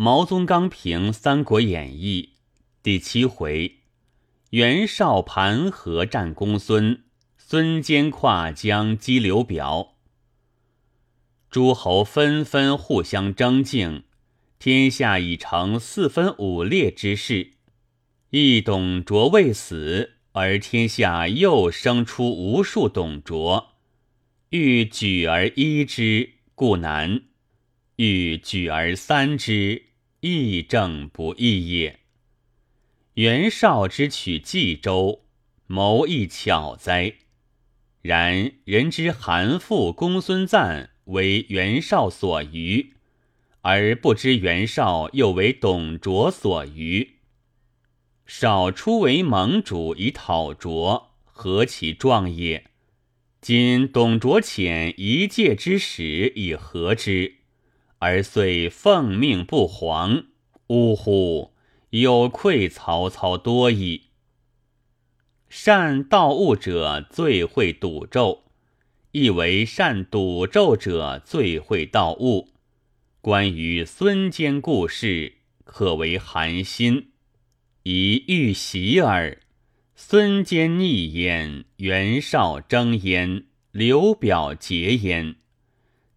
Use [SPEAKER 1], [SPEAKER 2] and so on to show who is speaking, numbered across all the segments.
[SPEAKER 1] 毛宗刚评《三国演义》第七回：袁绍盘河战公孙，孙坚跨江击刘表。诸侯纷纷互相争竞，天下已成四分五裂之势。一董卓未死，而天下又生出无数董卓，欲举而一之，故难；欲举而三之，义正不易也。袁绍之取冀州，谋亦巧哉！然人之韩馥、公孙瓒为袁绍所余，而不知袁绍又为董卓所余。少初为盟主以讨卓，何其壮也！今董卓遣一介之使以和之，而遂奉命不还。呜呼！有愧曹操多矣。善盗物者最会赌咒，亦为善赌咒者最会盗物。关于孙坚故事，可为寒心。以欲袭耳。孙坚逆焉，袁绍争焉，刘表劫焉。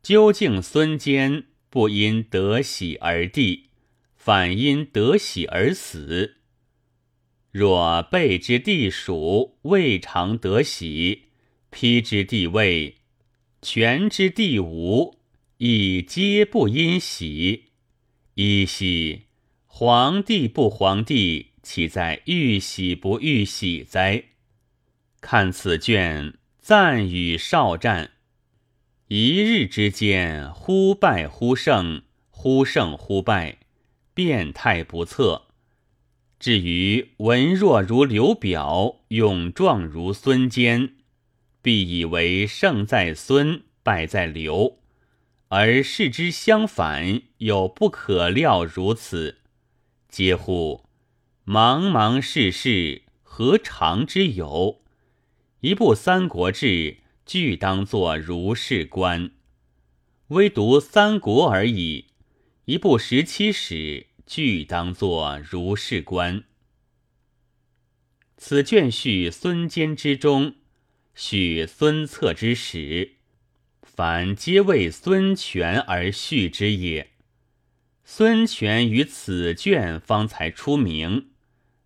[SPEAKER 1] 究竟孙坚不因得喜而帝，反因得喜而死。若备之地属未尝得喜，披之地位，权之地无，亦皆不因喜。噫兮！皇帝不皇帝。岂在欲喜不欲喜哉？看此卷，赞与少战，一日之间，忽败忽胜，忽胜忽败，变态不测。至于文弱如刘表，勇壮如孙坚，必以为胜在孙，败在刘，而事之相反，有不可料如此，嗟乎！茫茫世事，何尝之有？一部《三国志》，俱当作如是观。唯独《三国》而已。一部《十七史》，俱当作如是观。此卷叙孙坚之中，叙孙策之始，凡皆为孙权而叙之也。孙权于此卷方才出名。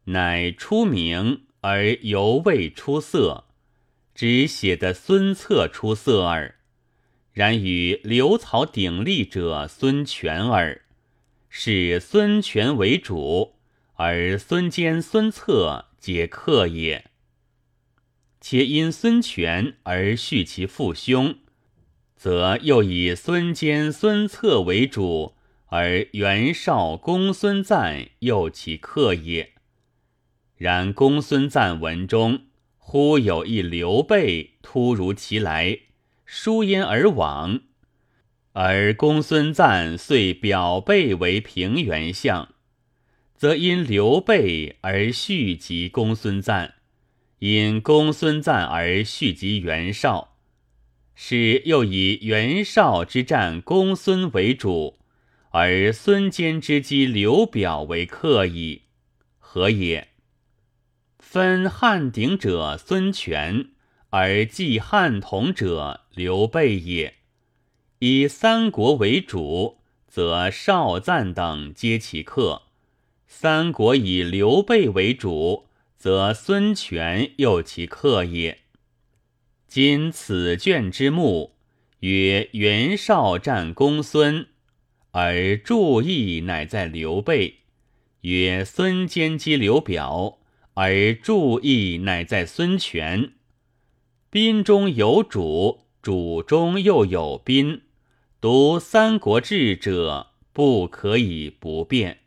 [SPEAKER 1] 乃出名而犹未出色，只写得孙策出色耳。然与刘曹鼎立者孙权耳，是孙权为主，而孙坚、孙策皆客也。且因孙权而叙其父兄，则又以孙坚、孙策为主，而袁绍、公孙瓒又其客也。然公孙瓒文中，忽有一刘备突如其来，疏焉而往，而公孙瓒遂表备为平原相，则因刘备而续及公孙瓒，因公孙瓒而续及袁绍，是又以袁绍之战公孙为主，而孙坚之击刘表为客矣，何也？分汉鼎者孙权，而继汉统者刘备也。以三国为主，则少赞等皆其客；三国以刘备为主，则孙权又其客也。今此卷之目曰袁绍战公孙，而注意乃在刘备；曰孙坚击刘表。而注意乃在孙权，宾中有主，主中又有宾。读《三国志》者，不可以不变。